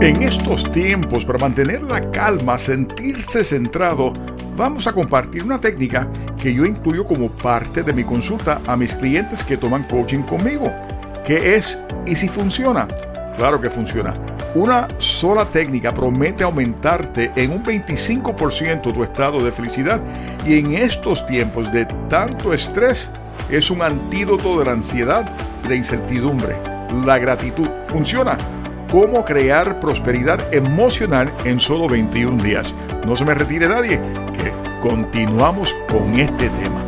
En estos tiempos, para mantener la calma, sentirse centrado, vamos a compartir una técnica que yo incluyo como parte de mi consulta a mis clientes que toman coaching conmigo. ¿Qué es y si funciona? Claro que funciona. Una sola técnica promete aumentarte en un 25% tu estado de felicidad y en estos tiempos de tanto estrés es un antídoto de la ansiedad y la incertidumbre. La gratitud funciona cómo crear prosperidad emocional en solo 21 días. No se me retire nadie, que continuamos con este tema.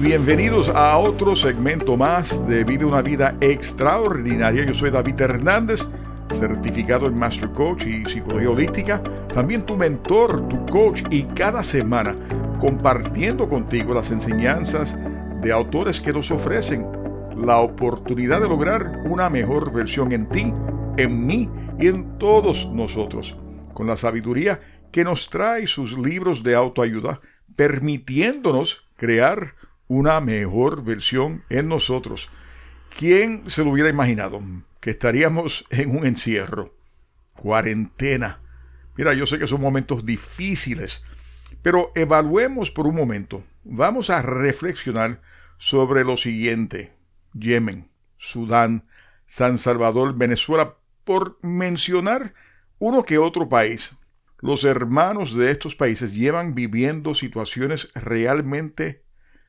Bienvenidos a otro segmento más de Vive una vida extraordinaria. Yo soy David Hernández, certificado en Master Coach y Psicología Holística, también tu mentor, tu coach y cada semana compartiendo contigo las enseñanzas de autores que nos ofrecen la oportunidad de lograr una mejor versión en ti, en mí y en todos nosotros, con la sabiduría que nos trae sus libros de autoayuda, permitiéndonos crear una mejor versión en nosotros. ¿Quién se lo hubiera imaginado? Que estaríamos en un encierro, cuarentena. Mira, yo sé que son momentos difíciles, pero evaluemos por un momento. Vamos a reflexionar sobre lo siguiente. Yemen, Sudán, San Salvador, Venezuela, por mencionar uno que otro país. Los hermanos de estos países llevan viviendo situaciones realmente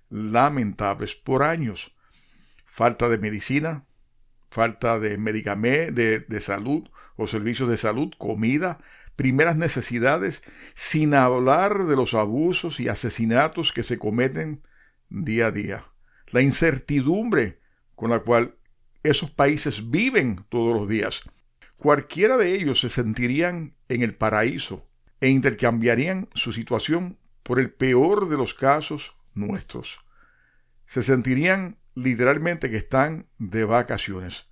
lamentables por años. Falta de medicina, falta de medicamentos, de, de salud o servicios de salud, comida, primeras necesidades, sin hablar de los abusos y asesinatos que se cometen día a día. La incertidumbre con la cual esos países viven todos los días cualquiera de ellos se sentirían en el paraíso e intercambiarían su situación por el peor de los casos nuestros. Se sentirían literalmente que están de vacaciones.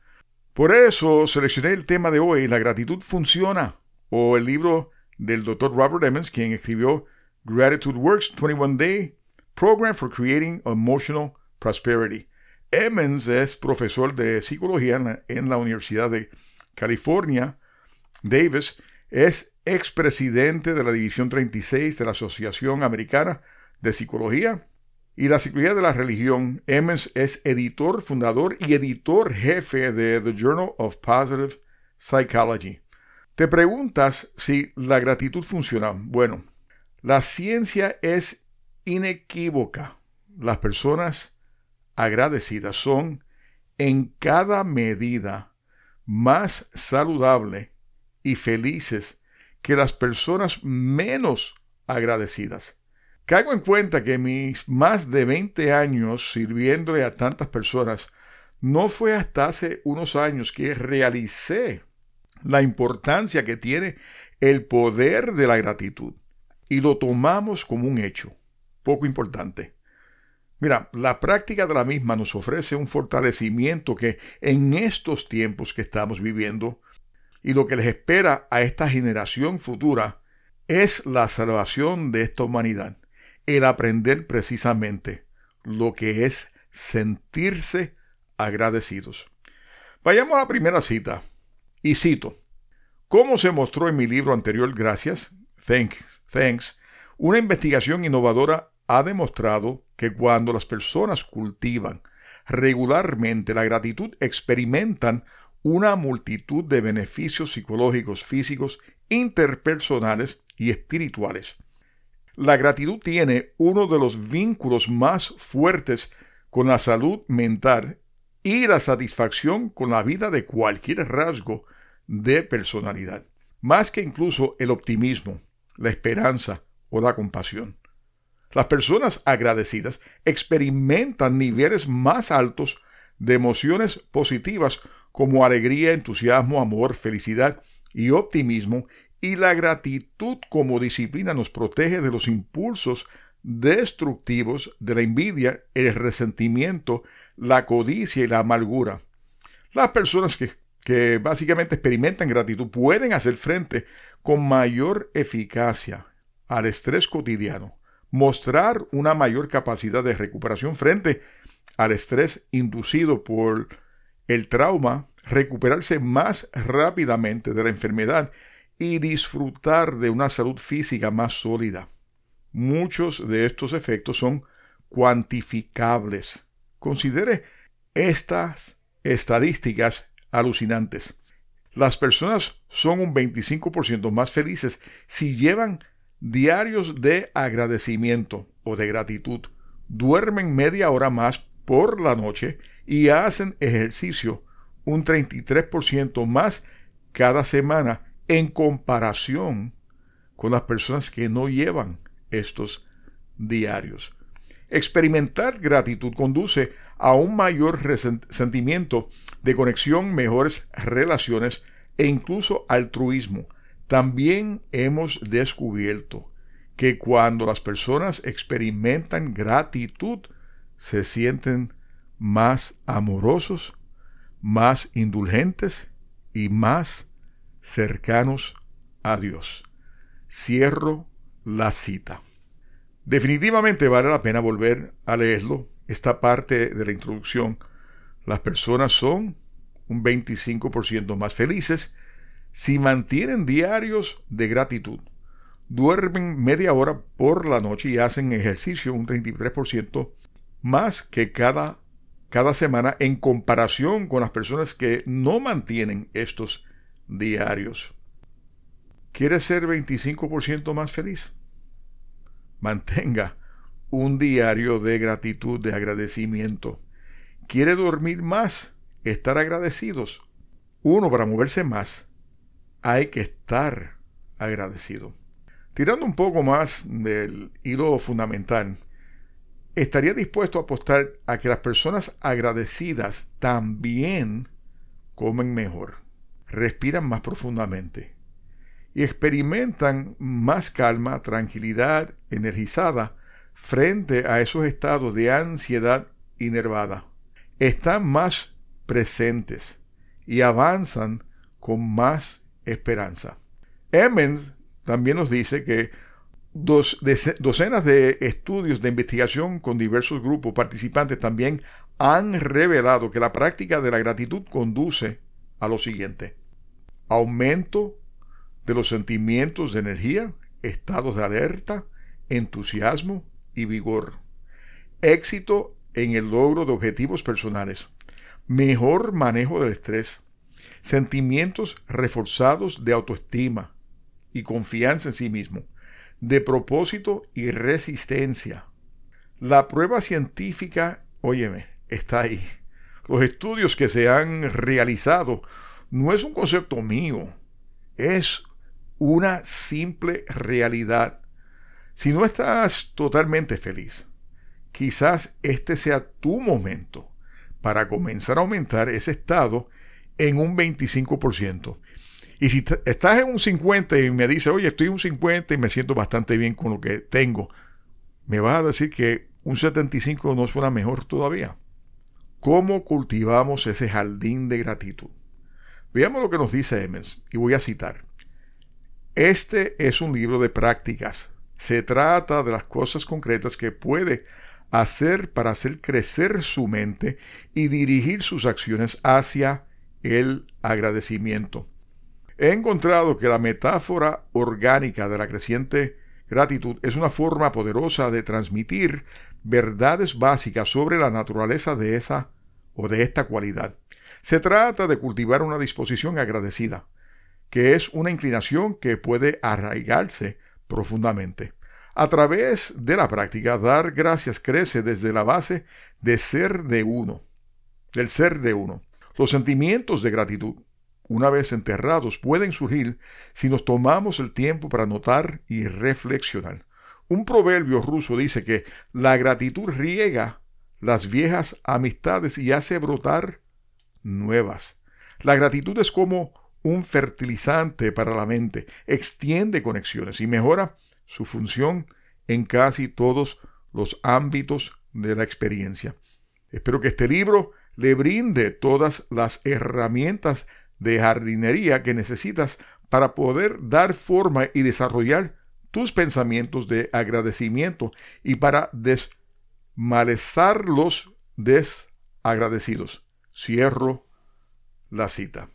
Por eso seleccioné el tema de hoy, La gratitud funciona, o el libro del Dr. Robert Emmons, quien escribió Gratitude Works 21 Day Program for Creating Emotional Prosperity. Emmons es profesor de psicología en la Universidad de California, Davis es expresidente de la División 36 de la Asociación Americana de Psicología y la Psicología de la Religión. Emmons es editor, fundador y editor jefe de The Journal of Positive Psychology. Te preguntas si la gratitud funciona. Bueno, la ciencia es inequívoca. Las personas agradecidas son en cada medida más saludable y felices que las personas menos agradecidas. Caigo en cuenta que mis más de 20 años sirviéndole a tantas personas, no fue hasta hace unos años que realicé la importancia que tiene el poder de la gratitud y lo tomamos como un hecho poco importante. Mira, la práctica de la misma nos ofrece un fortalecimiento que en estos tiempos que estamos viviendo y lo que les espera a esta generación futura es la salvación de esta humanidad, el aprender precisamente lo que es sentirse agradecidos. Vayamos a la primera cita y cito, como se mostró en mi libro anterior, gracias, thanks, thanks, una investigación innovadora ha demostrado que cuando las personas cultivan regularmente la gratitud experimentan una multitud de beneficios psicológicos, físicos, interpersonales y espirituales. La gratitud tiene uno de los vínculos más fuertes con la salud mental y la satisfacción con la vida de cualquier rasgo de personalidad, más que incluso el optimismo, la esperanza o la compasión. Las personas agradecidas experimentan niveles más altos de emociones positivas como alegría, entusiasmo, amor, felicidad y optimismo, y la gratitud como disciplina nos protege de los impulsos destructivos de la envidia, el resentimiento, la codicia y la amargura. Las personas que, que básicamente experimentan gratitud pueden hacer frente con mayor eficacia al estrés cotidiano, mostrar una mayor capacidad de recuperación frente al estrés inducido por el trauma, recuperarse más rápidamente de la enfermedad y disfrutar de una salud física más sólida. Muchos de estos efectos son cuantificables. Considere estas estadísticas alucinantes. Las personas son un 25% más felices si llevan diarios de agradecimiento o de gratitud, duermen media hora más por la noche y hacen ejercicio un 33% más cada semana en comparación con las personas que no llevan estos diarios. Experimentar gratitud conduce a un mayor sentimiento de conexión, mejores relaciones e incluso altruismo. También hemos descubierto que cuando las personas experimentan gratitud, se sienten más amorosos, más indulgentes y más cercanos a Dios. Cierro la cita. Definitivamente vale la pena volver a leerlo, esta parte de la introducción. Las personas son un 25% más felices si mantienen diarios de gratitud, duermen media hora por la noche y hacen ejercicio un 33% más que cada, cada semana en comparación con las personas que no mantienen estos diarios. ¿Quieres ser 25% más feliz? Mantenga un diario de gratitud, de agradecimiento. ¿Quiere dormir más? Estar agradecidos. Uno, para moverse más, hay que estar agradecido. Tirando un poco más del hilo fundamental, estaría dispuesto a apostar a que las personas agradecidas también comen mejor, respiran más profundamente, y experimentan más calma, tranquilidad, energizada frente a esos estados de ansiedad inervada. Están más presentes y avanzan con más esperanza. Emmons también nos dice que docenas de estudios de investigación con diversos grupos participantes también han revelado que la práctica de la gratitud conduce a lo siguiente. Aumento de los sentimientos de energía, estados de alerta, entusiasmo y vigor. Éxito en el logro de objetivos personales. Mejor manejo del estrés. Sentimientos reforzados de autoestima y confianza en sí mismo. De propósito y resistencia. La prueba científica, óyeme, está ahí. Los estudios que se han realizado no es un concepto mío, es una simple realidad. Si no estás totalmente feliz, quizás este sea tu momento para comenzar a aumentar ese estado en un 25%. Y si estás en un 50 y me dices, oye, estoy en un 50 y me siento bastante bien con lo que tengo, me vas a decir que un 75 no suena mejor todavía. ¿Cómo cultivamos ese jardín de gratitud? Veamos lo que nos dice Emmons, y voy a citar. Este es un libro de prácticas. Se trata de las cosas concretas que puede hacer para hacer crecer su mente y dirigir sus acciones hacia el agradecimiento. He encontrado que la metáfora orgánica de la creciente gratitud es una forma poderosa de transmitir verdades básicas sobre la naturaleza de esa o de esta cualidad. Se trata de cultivar una disposición agradecida, que es una inclinación que puede arraigarse profundamente. A través de la práctica, dar gracias crece desde la base de ser de uno, del ser de uno. Los sentimientos de gratitud, una vez enterrados, pueden surgir si nos tomamos el tiempo para notar y reflexionar. Un proverbio ruso dice que la gratitud riega las viejas amistades y hace brotar nuevas. La gratitud es como un fertilizante para la mente, extiende conexiones y mejora su función en casi todos los ámbitos de la experiencia. Espero que este libro le brinde todas las herramientas de jardinería que necesitas para poder dar forma y desarrollar tus pensamientos de agradecimiento y para desmalezar los desagradecidos. Cierro la cita.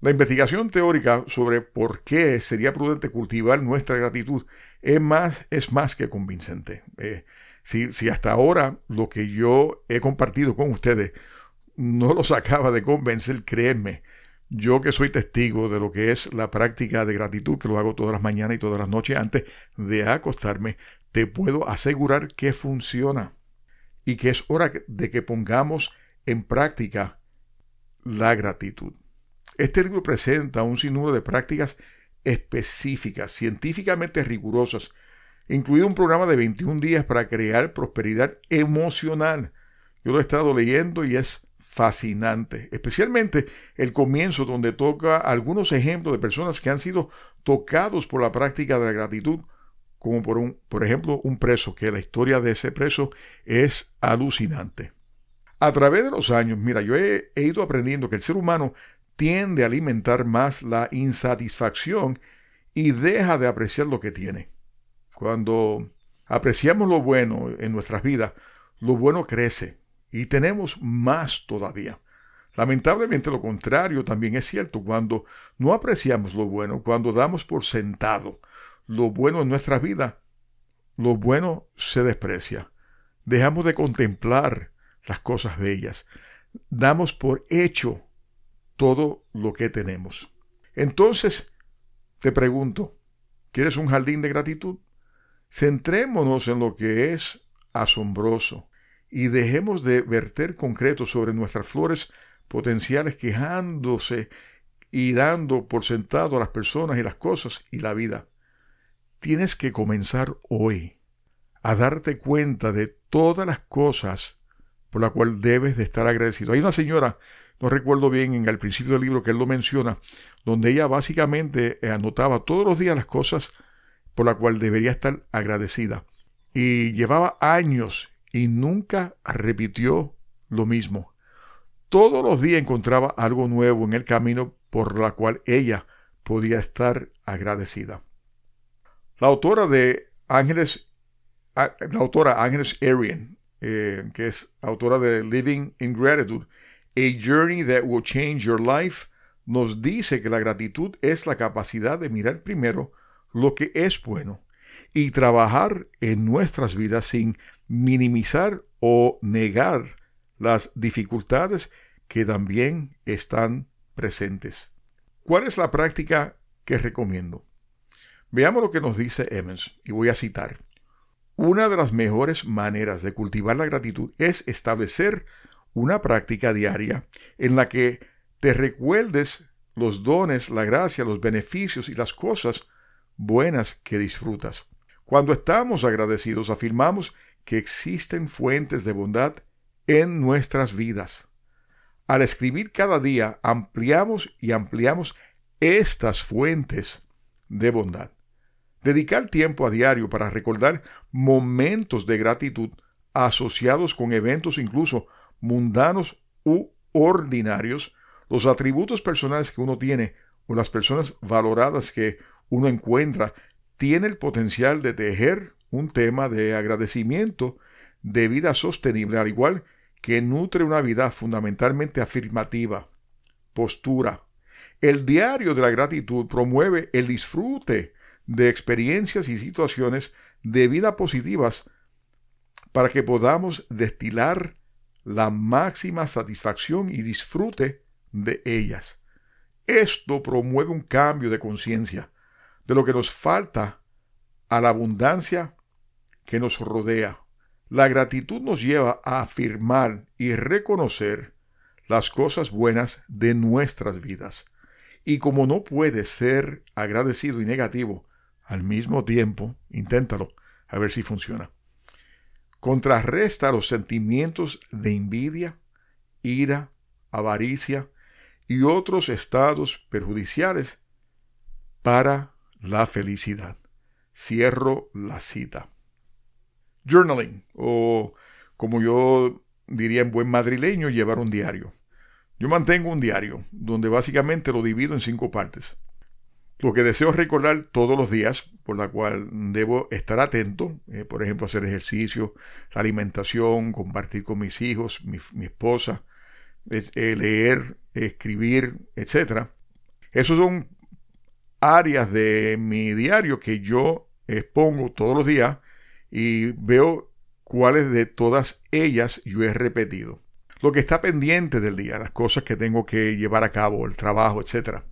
La investigación teórica sobre por qué sería prudente cultivar nuestra gratitud es más, es más que convincente. Eh, si, si hasta ahora lo que yo he compartido con ustedes no los acaba de convencer, créanme, yo que soy testigo de lo que es la práctica de gratitud, que lo hago todas las mañanas y todas las noches antes de acostarme, te puedo asegurar que funciona y que es hora de que pongamos en práctica la gratitud. Este libro presenta un sinnúmero de prácticas específicas, científicamente rigurosas, incluido un programa de 21 días para crear prosperidad emocional. Yo lo he estado leyendo y es fascinante, especialmente el comienzo donde toca algunos ejemplos de personas que han sido tocados por la práctica de la gratitud, como por, un, por ejemplo un preso, que la historia de ese preso es alucinante. A través de los años, mira, yo he ido aprendiendo que el ser humano tiende a alimentar más la insatisfacción y deja de apreciar lo que tiene. Cuando apreciamos lo bueno en nuestras vidas, lo bueno crece y tenemos más todavía. Lamentablemente lo contrario también es cierto cuando no apreciamos lo bueno, cuando damos por sentado lo bueno en nuestra vida, lo bueno se desprecia. Dejamos de contemplar las cosas bellas. Damos por hecho todo lo que tenemos. Entonces, te pregunto, ¿quieres un jardín de gratitud? Centrémonos en lo que es asombroso y dejemos de verter concreto sobre nuestras flores potenciales quejándose y dando por sentado a las personas y las cosas y la vida. Tienes que comenzar hoy a darte cuenta de todas las cosas por las cuales debes de estar agradecido. Hay una señora no recuerdo bien en el principio del libro que él lo menciona, donde ella básicamente eh, anotaba todos los días las cosas por las cuales debería estar agradecida. Y llevaba años y nunca repitió lo mismo. Todos los días encontraba algo nuevo en el camino por la cual ella podía estar agradecida. La autora de Ángeles, ah, la autora Ángeles Arian, eh, que es autora de Living in Gratitude, a Journey That Will Change Your Life nos dice que la gratitud es la capacidad de mirar primero lo que es bueno y trabajar en nuestras vidas sin minimizar o negar las dificultades que también están presentes. ¿Cuál es la práctica que recomiendo? Veamos lo que nos dice Emmons y voy a citar. Una de las mejores maneras de cultivar la gratitud es establecer una práctica diaria en la que te recuerdes los dones, la gracia, los beneficios y las cosas buenas que disfrutas. Cuando estamos agradecidos afirmamos que existen fuentes de bondad en nuestras vidas. Al escribir cada día ampliamos y ampliamos estas fuentes de bondad. Dedicar tiempo a diario para recordar momentos de gratitud asociados con eventos incluso mundanos u ordinarios, los atributos personales que uno tiene o las personas valoradas que uno encuentra, tiene el potencial de tejer un tema de agradecimiento de vida sostenible, al igual que nutre una vida fundamentalmente afirmativa, postura. El diario de la gratitud promueve el disfrute de experiencias y situaciones de vida positivas para que podamos destilar la máxima satisfacción y disfrute de ellas. Esto promueve un cambio de conciencia de lo que nos falta a la abundancia que nos rodea. La gratitud nos lleva a afirmar y reconocer las cosas buenas de nuestras vidas. Y como no puede ser agradecido y negativo al mismo tiempo, inténtalo, a ver si funciona. Contrarresta los sentimientos de envidia, ira, avaricia y otros estados perjudiciales para la felicidad. Cierro la cita. Journaling, o como yo diría en buen madrileño, llevar un diario. Yo mantengo un diario donde básicamente lo divido en cinco partes. Lo que deseo recordar todos los días, por la cual debo estar atento, eh, por ejemplo, hacer ejercicio, alimentación, compartir con mis hijos, mi, esposa, eh, leer, escribir, etc. Esos son áreas de mi diario que yo expongo todos los días y veo cuáles de todas ellas yo he repetido. Lo que está pendiente del día, las cosas que tengo que llevar a cabo, el trabajo, etc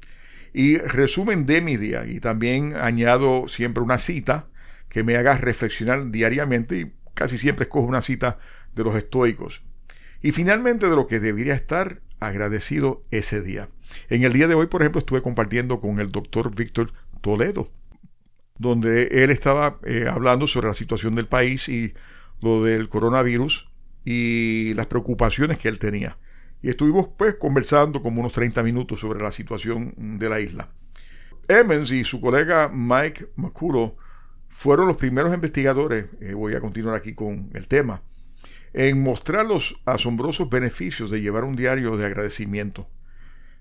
y resumen de mi día. Y también añado siempre una cita que me haga reflexionar diariamente y casi siempre escojo una cita de los estoicos. Y finalmente de lo que debería estar agradecido ese día. En el día de hoy, por ejemplo, estuve compartiendo con el doctor Víctor Toledo, donde él estaba eh, hablando sobre la situación del país y lo del coronavirus y las preocupaciones que él tenía y estuvimos pues conversando como unos 30 minutos sobre la situación de la isla. Emmons y su colega Mike McCullough fueron los primeros investigadores, eh, voy a continuar aquí con el tema, en mostrar los asombrosos beneficios de llevar un diario de agradecimiento.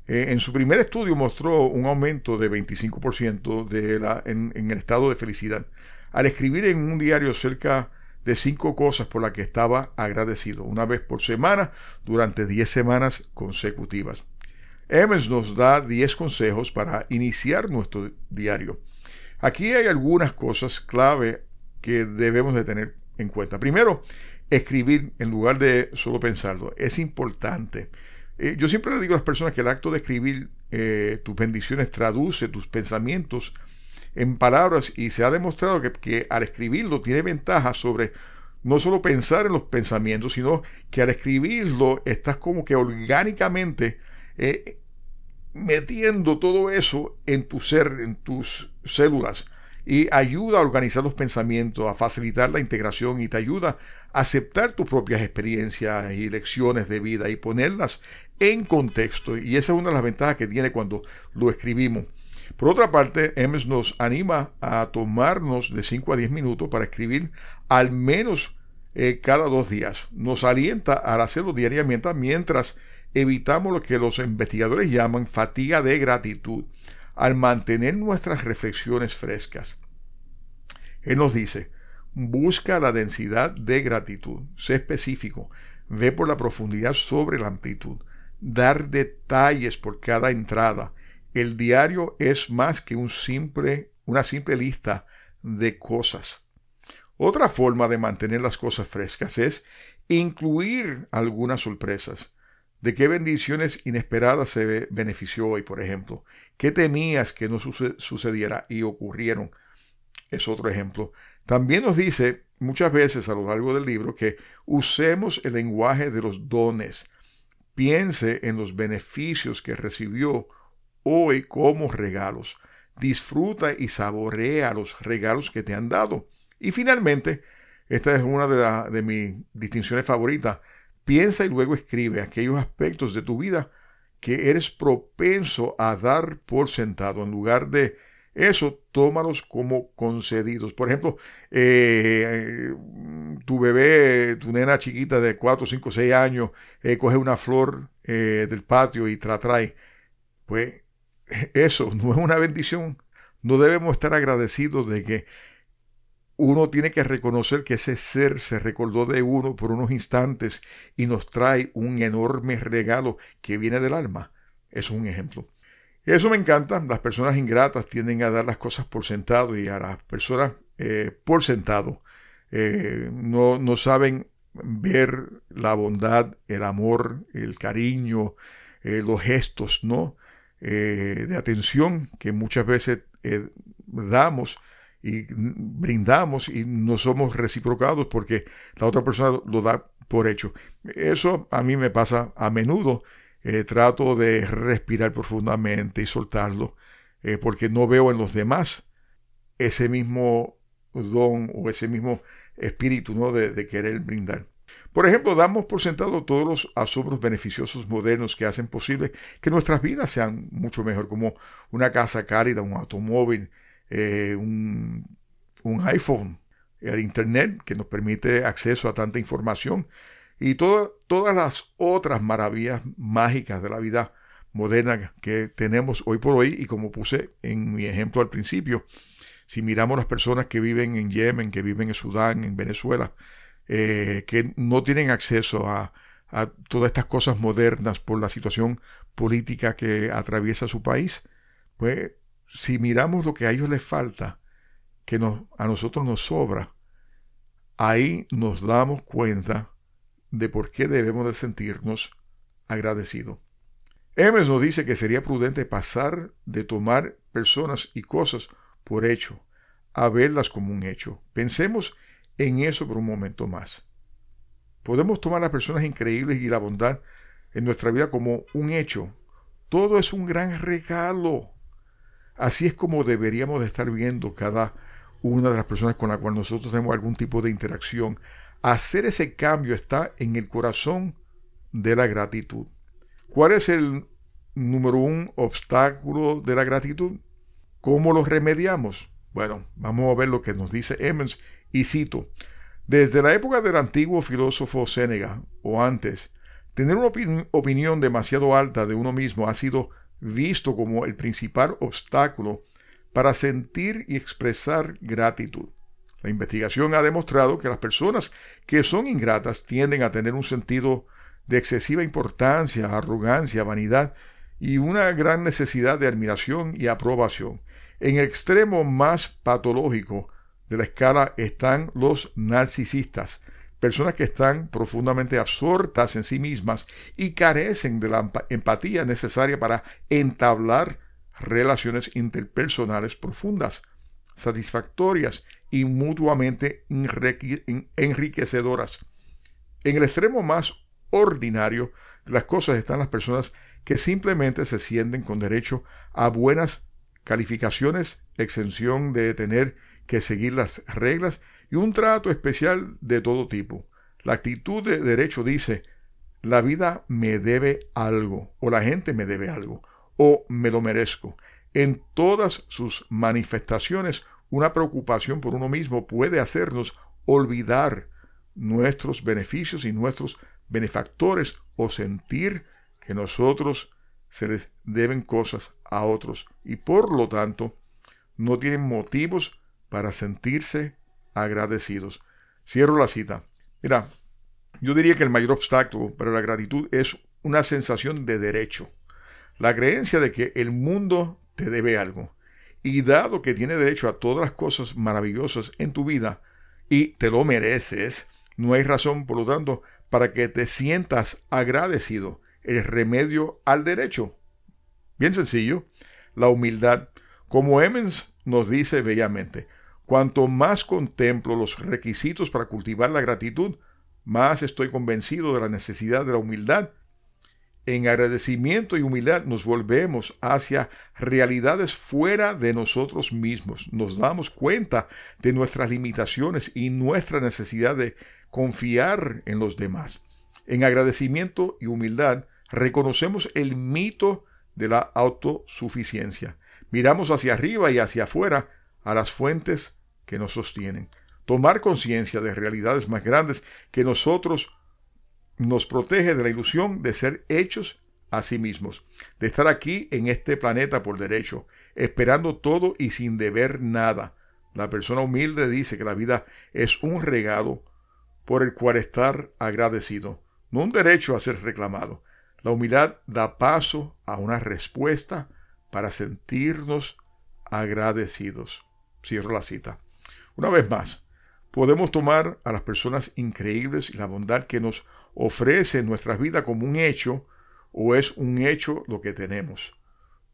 Eh, en su primer estudio mostró un aumento de 25% de la, en, en el estado de felicidad. Al escribir en un diario cerca de cinco cosas por las que estaba agradecido, una vez por semana durante diez semanas consecutivas. Emmons nos da diez consejos para iniciar nuestro diario. Aquí hay algunas cosas clave que debemos de tener en cuenta. Primero, escribir en lugar de solo pensarlo. Es importante. Eh, yo siempre le digo a las personas que el acto de escribir eh, tus bendiciones traduce tus pensamientos en palabras y se ha demostrado que, al escribirlo tiene ventaja sobre no solo pensar en los pensamientos, sino que al escribirlo estás como que orgánicamente eh, metiendo todo eso en tu ser, en tus células y ayuda a organizar los pensamientos, a facilitar la integración y te ayuda a aceptar tus propias experiencias y lecciones de vida y ponerlas en contexto. Y esa es una de las ventajas que tiene cuando lo escribimos. Por otra parte, Emes nos anima a tomarnos de 5 a 10 minutos para escribir al menos eh, cada dos días. Nos alienta a hacerlo diariamente mientras evitamos lo que los investigadores llaman fatiga de gratitud al mantener nuestras reflexiones frescas. Él nos dice, busca la densidad de gratitud, sé específico, ve por la profundidad sobre la amplitud, dar detalles por cada entrada, el diario es más que una simple lista de cosas. Otra forma de mantener las cosas frescas es incluir algunas sorpresas. ¿De qué bendiciones inesperadas se benefició hoy, por ejemplo? ¿Qué temías que no sucediera y ocurrieron? Es otro ejemplo. También nos dice muchas veces a lo largo del libro que usemos el lenguaje de los dones. Piense en los beneficios que recibió hoy como regalos. Disfruta y saborea los regalos que te han dado. Y finalmente, esta es una de, de mis distinciones favoritas. Piensa y luego escribe aquellos aspectos de tu vida que eres propenso a dar por sentado. En lugar de eso, tómalos como concedidos. Por ejemplo, eh, tu bebé, tu nena chiquita de 4, 5, 6 años, eh, coge una flor eh, del patio y te la trae. Pues eso no es una bendición. No debemos estar agradecidos de que uno tiene que reconocer que ese ser se recordó de uno por unos instantes y nos trae un enorme regalo que viene del alma. Es un ejemplo. Eso me encanta. Las personas ingratas tienden a dar las cosas por sentado y a las personas eh, por sentado eh, no, no saben ver la bondad, el amor, el cariño, eh, los gestos, ¿no? Eh, de atención que muchas veces eh, damos y brindamos y no somos reciprocados porque la otra persona lo da por hecho. Eso a mí me pasa a menudo. Eh, trato de respirar profundamente y soltarlo porque no veo en los demás ese mismo don o ese mismo espíritu ¿no? de querer brindar. Por ejemplo, damos por sentado todos los asombros beneficiosos modernos que hacen posible que nuestras vidas sean mucho mejor, como una casa cálida, un automóvil, eh, un, iPhone, el Internet que nos permite acceso a tanta información y todas las otras maravillas mágicas de la vida moderna que tenemos hoy por hoy y como puse en mi ejemplo al principio, si miramos las personas que viven en Yemen, que viven en Sudán, en Venezuela, eh, que no tienen acceso a, todas estas cosas modernas por la situación política que atraviesa su país, pues si miramos lo que a ellos les falta, que a nosotros nos sobra, ahí nos damos cuenta de por qué debemos de sentirnos agradecidos. Hermes nos dice que sería prudente pasar de tomar personas y cosas por hecho a verlas como un hecho. Pensemos en eso por un momento más. Podemos tomar las personas increíbles y la bondad en nuestra vida como un hecho. Todo es un gran regalo. Así es como deberíamos de estar viendo cada una de las personas con la cual nosotros tenemos algún tipo de interacción. Hacer ese cambio está en el corazón de la gratitud. ¿Cuál es el número un obstáculo de la gratitud? ¿Cómo lo remediamos? Bueno, vamos a ver lo que nos dice Emmons y cito, desde la época del antiguo filósofo Sénega o antes, tener una opinión demasiado alta de uno mismo ha sido visto como el principal obstáculo para sentir y expresar gratitud. La investigación ha demostrado que las personas que son ingratas tienden a tener un sentido de excesiva importancia, arrogancia, vanidad y una gran necesidad de admiración y aprobación. En el extremo más patológico de la escala están los narcisistas, personas que están profundamente absortas en sí mismas y carecen de la empatía necesaria para entablar relaciones interpersonales profundas, satisfactorias y mutuamente enriquecedoras. En el extremo más ordinario de las cosas están las personas que simplemente se sienten con derecho a buenas calificaciones, exención de tener que seguir las reglas y un trato especial de todo tipo. La actitud de derecho dice, la vida me debe algo, o la gente me debe algo, o me lo merezco. En todas sus manifestaciones, una preocupación por uno mismo puede hacernos olvidar nuestros beneficios y nuestros benefactores o sentir que nosotros se les deben cosas a otros y por lo tanto no tienen motivos para sentirse agradecidos. Cierro la cita. Mira, yo diría que el mayor obstáculo para la gratitud es una sensación de derecho, la creencia de que el mundo te debe algo. Y dado que tiene derecho a todas las cosas maravillosas en tu vida y te lo mereces, no hay razón, por lo tanto, para que te sientas agradecido. El remedio al derecho. Bien sencillo, la humildad. Como Emmons nos dice bellamente, Cuanto más contemplo los requisitos para cultivar la gratitud, más estoy convencido de la necesidad de la humildad. En agradecimiento y humildad nos volvemos hacia realidades fuera de nosotros mismos. Nos damos cuenta de nuestras limitaciones y nuestra necesidad de confiar en los demás. En agradecimiento y humildad reconocemos el mito de la autosuficiencia. Miramos hacia arriba y hacia afuera a las fuentes que nos sostienen. Tomar conciencia de realidades más grandes que nosotros nos protege de la ilusión de ser hechos a sí mismos, de estar aquí en este planeta por derecho, esperando todo y sin deber nada. La persona humilde dice que la vida es un regalo por el cual estar agradecido, no un derecho a ser reclamado. La humildad da paso a una respuesta para sentirnos agradecidos. Cierro la cita. Una vez más, podemos tomar a las personas increíbles y la bondad que nos ofrece en nuestras vidas como un hecho o es un hecho lo que tenemos.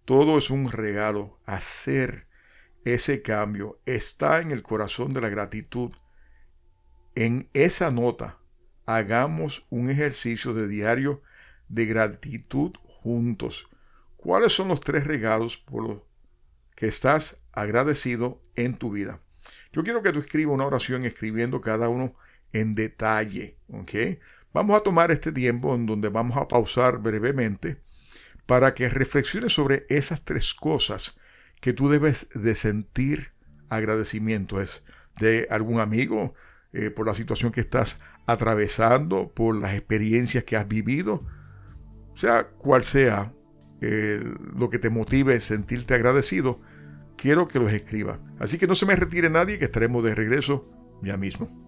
Todo es un regalo. Hacer ese cambio está en el corazón de la gratitud, en esa nota hagamos un ejercicio de diario de gratitud juntos. ¿Cuáles son los tres regalos por los que estás agradecido en tu vida? Yo quiero que tú escribas una oración escribiendo cada uno en detalle. Vamos a tomar este tiempo en donde vamos a pausar brevemente para que reflexiones sobre esas tres cosas que tú debes de sentir agradecimiento. Es de algún amigo, eh, por la situación que estás atravesando, por las experiencias que has vivido, sea cual sea eh, lo que te motive sentirte agradecido, quiero que los escribas. Así que no se me retire nadie, que estaremos de regreso ya mismo.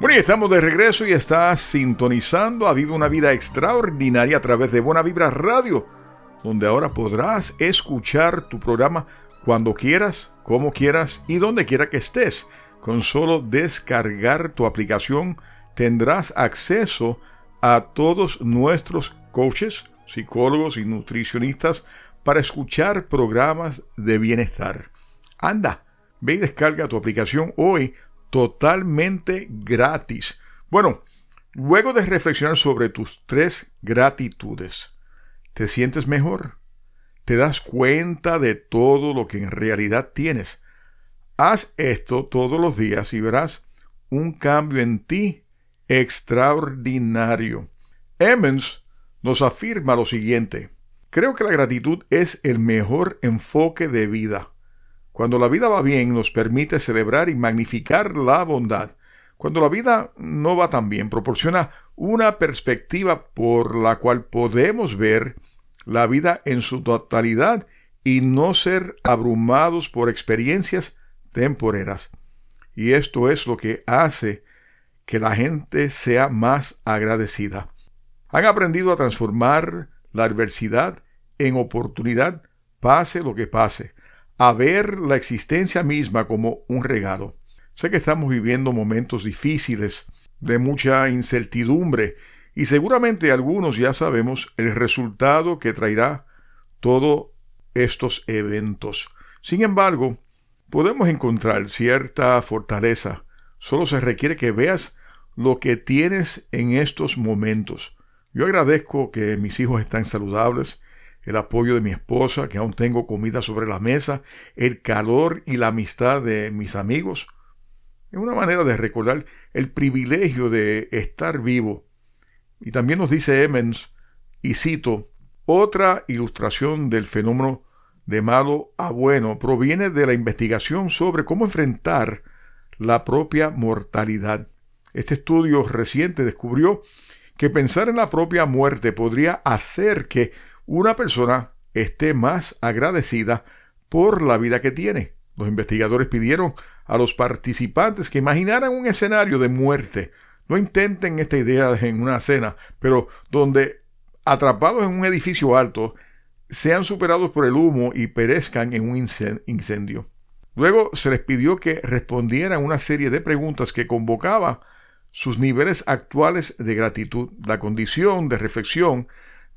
Bueno, y estamos de regreso y estás sintonizando a Vive una Vida Extraordinaria a través de Buena Vibra Radio, donde ahora podrás escuchar tu programa cuando quieras, como quieras y donde quiera que estés. Con solo descargar tu aplicación tendrás acceso a todos nuestros coaches, psicólogos y nutricionistas para escuchar programas de bienestar. Anda, ve y descarga tu aplicación hoy totalmente gratis. Bueno, luego de reflexionar sobre tus tres gratitudes, ¿te sientes mejor? ¿Te das cuenta de todo lo que en realidad tienes? Haz esto todos los días y verás un cambio en ti extraordinario. Emmons nos afirma lo siguiente. Creo que la gratitud es el mejor enfoque de vida. Cuando la vida va bien nos permite celebrar y magnificar la bondad. Cuando la vida no va tan bien, proporciona una perspectiva por la cual podemos ver la vida en su totalidad y no ser abrumados por experiencias temporeras. Y esto es lo que hace que la gente sea más agradecida. Han aprendido a transformar la adversidad en oportunidad, pase lo que pase a ver la existencia misma como un regalo. Sé que estamos viviendo momentos difíciles, de mucha incertidumbre, y seguramente algunos ya sabemos el resultado que traerá todo estos eventos. Sin embargo, podemos encontrar cierta fortaleza. Solo se requiere que veas lo que tienes en estos momentos. Yo agradezco que mis hijos están saludables, el apoyo de mi esposa, que aún tengo comida sobre la mesa, el calor y la amistad de mis amigos. Es una manera de recordar el privilegio de estar vivo. Y también nos dice Emmons, y cito, otra ilustración del fenómeno de malo a bueno proviene de la investigación sobre cómo enfrentar la propia mortalidad. Este estudio reciente descubrió que pensar en la propia muerte podría hacer que una persona esté más agradecida por la vida que tiene. Los investigadores pidieron a los participantes que imaginaran un escenario de muerte. No intenten esta idea en una cena, pero donde atrapados en un edificio alto sean superados por el humo y perezcan en un incendio. Luego se les pidió que respondieran una serie de preguntas que convocaba sus niveles actuales de gratitud. La condición de reflexión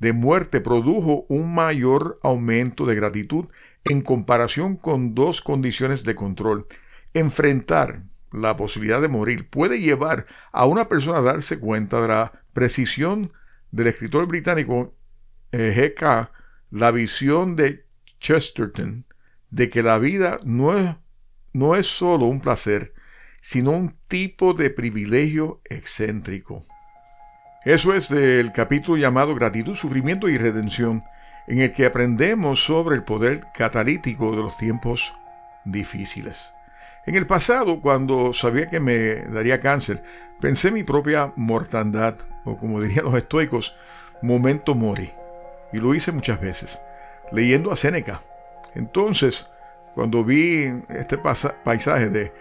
de muerte produjo un mayor aumento de gratitud en comparación con dos condiciones de control. Enfrentar la posibilidad de morir puede llevar a una persona a darse cuenta de la precisión del escritor británico eh, G.K. la visión de Chesterton de que la vida no es, no es solo un placer, sino un tipo de privilegio excéntrico. Eso es del capítulo llamado Gratitud, Sufrimiento y Redención, en el que aprendemos sobre el poder catalítico de los tiempos difíciles. En el pasado, cuando sabía que me daría cáncer, pensé en mi propia mortandad, o como dirían los estoicos, momento mori. Y lo hice muchas veces, leyendo a Séneca. Entonces, cuando vi este paisaje de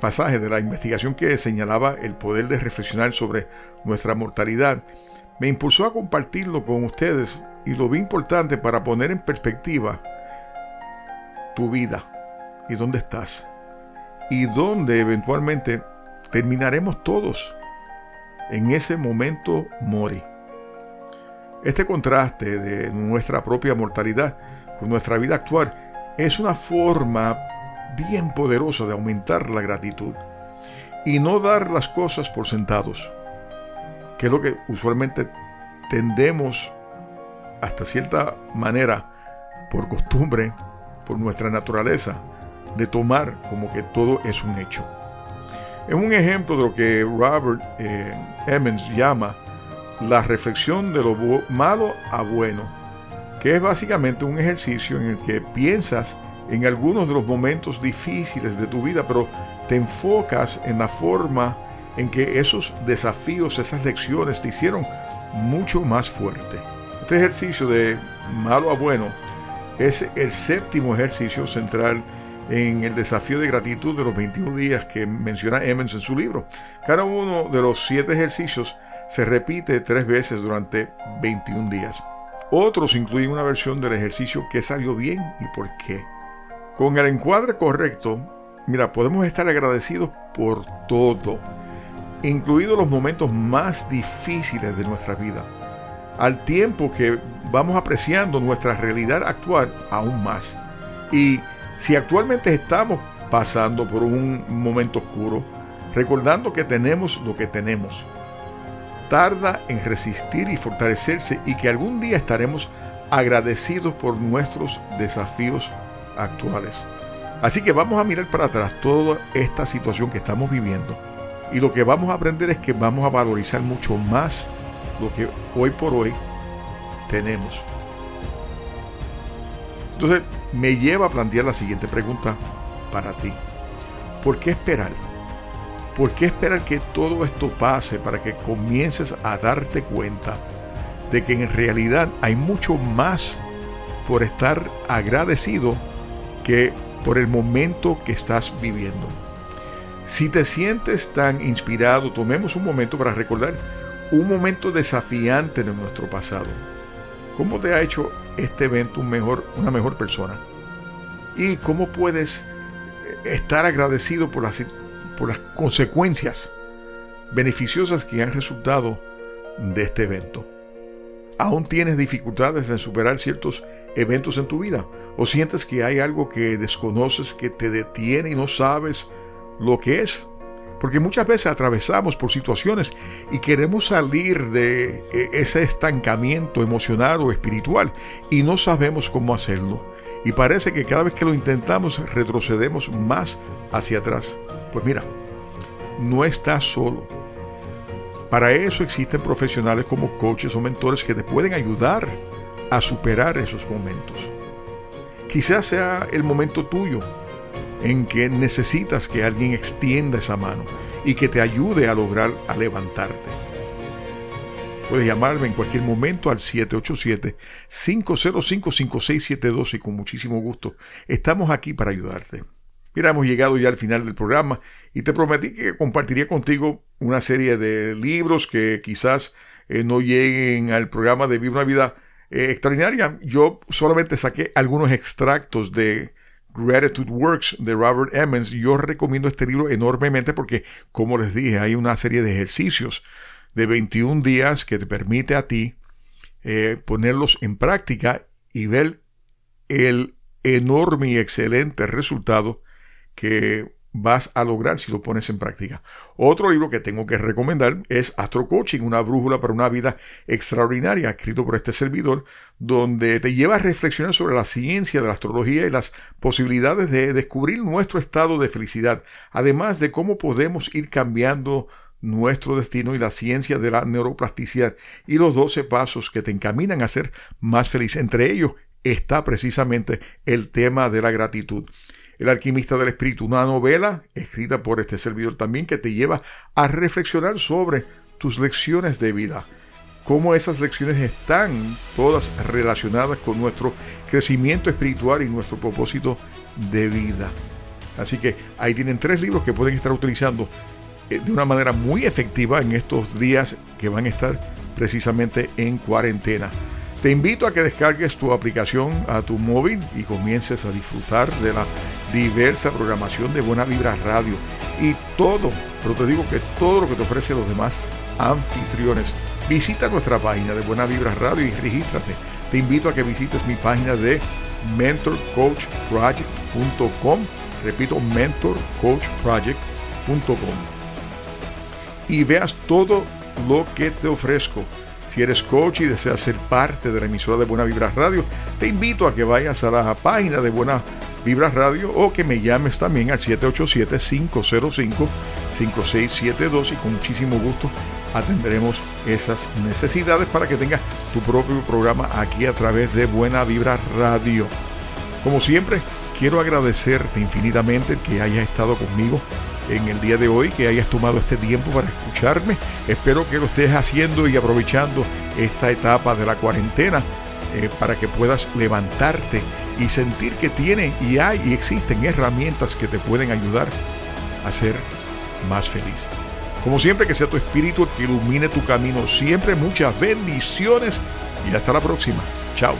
pasaje de la investigación que señalaba el poder de reflexionar sobre nuestra mortalidad, me impulsó a compartirlo con ustedes y lo vi importante para poner en perspectiva tu vida y dónde estás y dónde eventualmente terminaremos todos en ese momento mori. Este contraste de nuestra propia mortalidad con nuestra vida actual es una forma bien poderosa de aumentar la gratitud y no dar las cosas por sentados, que es lo que usualmente tendemos hasta cierta manera, por costumbre, por nuestra naturaleza, de tomar como que todo es un hecho. Es un ejemplo de lo que Robert eh, Emmons llama la reflexión de lo malo a bueno, que es básicamente un ejercicio en el que piensas en algunos de los momentos difíciles de tu vida, pero te enfocas en la forma en que esos desafíos, esas lecciones te hicieron mucho más fuerte. Este ejercicio de malo a bueno es el séptimo ejercicio central en el desafío de gratitud de los 21 días que menciona Emmons en su libro. Cada uno de los siete ejercicios se repite tres veces durante 21 días. Otros incluyen una versión del ejercicio que salió bien y por qué. Con el encuadre correcto, mira, podemos estar agradecidos por todo, incluidos los momentos más difíciles de nuestra vida, al tiempo que vamos apreciando nuestra realidad actual aún más. Y si actualmente estamos pasando por un momento oscuro, recordando que tenemos lo que tenemos, tarda en resistir y fortalecerse y que algún día estaremos agradecidos por nuestros desafíos actuales. Así que vamos a mirar para atrás toda esta situación que estamos viviendo y lo que vamos a aprender es que vamos a valorizar mucho más lo que hoy por hoy tenemos. Entonces me lleva a plantear la siguiente pregunta para ti. ¿Por qué esperar? ¿Por qué esperar que todo esto pase para que comiences a darte cuenta de que en realidad hay mucho más por estar agradecido que por el momento que estás viviendo. Si te sientes tan inspirado, tomemos un momento para recordar un momento desafiante de nuestro pasado. ¿Cómo te ha hecho este evento una mejor persona? ¿Y cómo puedes eh, estar agradecido por las consecuencias beneficiosas que han resultado de este evento? ¿Aún tienes dificultades en superar ciertos eventos en tu vida? ¿O sientes que hay algo que desconoces, que te detiene y no sabes lo que es? Porque muchas veces atravesamos por situaciones y queremos salir de eh, ese estancamiento emocional o espiritual y no sabemos cómo hacerlo. Y parece que cada vez que lo intentamos retrocedemos más hacia atrás. Pues mira, no estás solo. Para eso existen profesionales como coaches o mentores que te pueden ayudar a superar esos momentos. Quizás sea el momento tuyo en que necesitas que alguien extienda esa mano y que te ayude a lograr a levantarte. Puedes llamarme en cualquier momento al 787-505-5672 y con muchísimo gusto estamos aquí para ayudarte. Mira, hemos llegado ya al final del programa y te prometí que compartiría contigo una serie de libros que quizás eh, no lleguen al programa de Viva una Vida eh, Extraordinaria. Yo solamente saqué algunos extractos de Gratitude Works de Robert Emmons. Yo recomiendo este libro enormemente porque, como les dije, hay una serie de ejercicios de 21 días que te permite a ti eh, ponerlos en práctica y ver el enorme y excelente resultado que vas a lograr si lo pones en práctica. Otro libro que tengo que recomendar es Astro Coaching, una brújula para una vida extraordinaria, escrito por este servidor, donde te lleva a reflexionar sobre la ciencia de la astrología y las posibilidades de descubrir nuestro estado de felicidad, además de cómo podemos ir cambiando nuestro destino y la ciencia de la neuroplasticidad y los 12 pasos que te encaminan a ser más feliz. Entre ellos está precisamente el tema de la gratitud. El alquimista del espíritu, una novela escrita por este servidor también que te lleva a reflexionar sobre tus lecciones de vida, cómo esas lecciones están todas relacionadas con nuestro crecimiento espiritual y nuestro propósito de vida. Así que ahí tienen tres libros que pueden estar utilizando eh, de una manera muy efectiva en estos días que van a estar precisamente en cuarentena. Te invito a que descargues tu aplicación a tu móvil y comiences a disfrutar de la diversa programación de Buena Vibra Radio y todo, pero te digo que todo lo que te ofrece los demás anfitriones. Visita nuestra página de Buena Vibra Radio y regístrate. Te invito a que visites mi página de mentorcoachproject.com. Repito, mentorcoachproject.com y veas todo lo que te ofrezco. Si eres coach y deseas ser parte de la emisora de Buena Vibra Radio, te invito a que vayas a la página de Buena Vibra Radio o que me llames también al 787-505-5672 y con muchísimo gusto atenderemos esas necesidades para que tengas tu propio programa aquí a través de Buena Vibra Radio. Como siempre, quiero agradecerte infinitamente que hayas estado conmigo en el día de hoy, que hayas tomado este tiempo para escucharme. Espero que lo estés haciendo y aprovechando esta etapa de la cuarentena eh, para que puedas levantarte y sentir que tiene y hay y existen herramientas que te pueden ayudar a ser más feliz. Como siempre, que sea tu espíritu el que ilumine tu camino. Siempre muchas bendiciones y hasta la próxima. Chao.